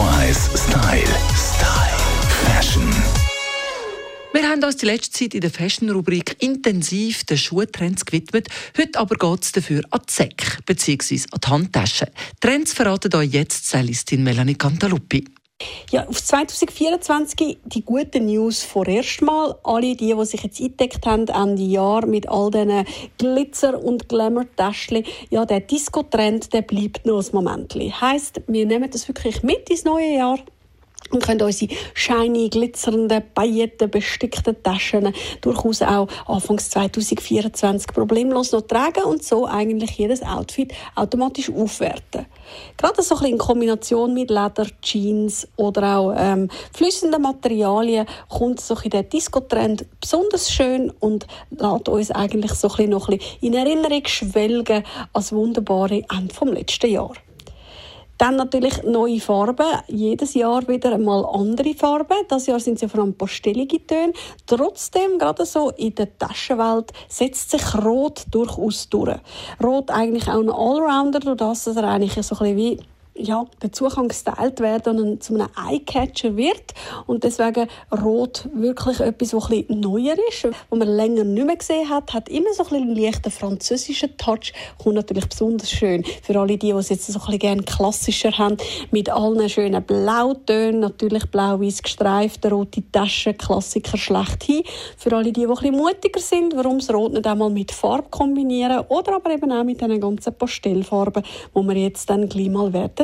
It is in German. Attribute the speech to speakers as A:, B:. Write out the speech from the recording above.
A: 1 Style. Style. Fashion.
B: Wir haben uns die letzte Zeit in der Fashion-Rubrik intensiv den Schuhtrends gewidmet. Heute aber geht es dafür an die Säcke bzw. an die Handtaschen. Trends verraten euch jetzt Stylistin Melanie Cantaluppi.
C: Ja, auf 2024 die guten News vorerst mal. Alle die, die sich jetzt eingedeckt haben Ende Jahr mit all diesen Glitzer- und Glamour-Täschchen, ja, der Disco-Trend, der bleibt noch ein Moment. Heißt, wir nehmen das wirklich mit ins neue Jahr und können unsere shiny, glitzernden, pailletten, bestickten Taschen durchaus auch Anfangs 2024 problemlos noch tragen und so eigentlich jedes Outfit automatisch aufwerten. Gerade so ein bisschen in Kombination mit Leder, Jeans oder auch ähm, flüssenden Materialien kommt so ein der Disco-Trend besonders schön und lässt uns eigentlich so ein bisschen noch ein in Erinnerung schwelgen als wunderbare Ende vom letzten Jahr. Dann natürlich neue Farben. Jedes Jahr wieder einmal andere Farben. Das Jahr sind sie vor allem pastellige Töne. Trotzdem, gerade so in der Taschenwelt, setzt sich Rot durchaus durch. Rot eigentlich auch ein Allrounder, durch das er eigentlich so ein bisschen wie ja, dazu kann gestylt werden und zu einem Eyecatcher wird. Und deswegen Rot wirklich etwas, was ein bisschen neuer ist, was man länger nicht mehr gesehen hat, hat immer so ein bisschen einen leichten französischen Touch, kommt natürlich besonders schön für alle die, die es jetzt so ein bisschen gerne klassischer haben, mit allen schönen Blautönen, natürlich blau-weiß gestreift, rote Taschen, Klassiker schlechthin. Für alle die, die ein bisschen mutiger sind, warum das Rot nicht einmal mit Farbe kombinieren oder aber eben auch mit den ganzen Pastellfarben, die wir jetzt dann gleich mal werden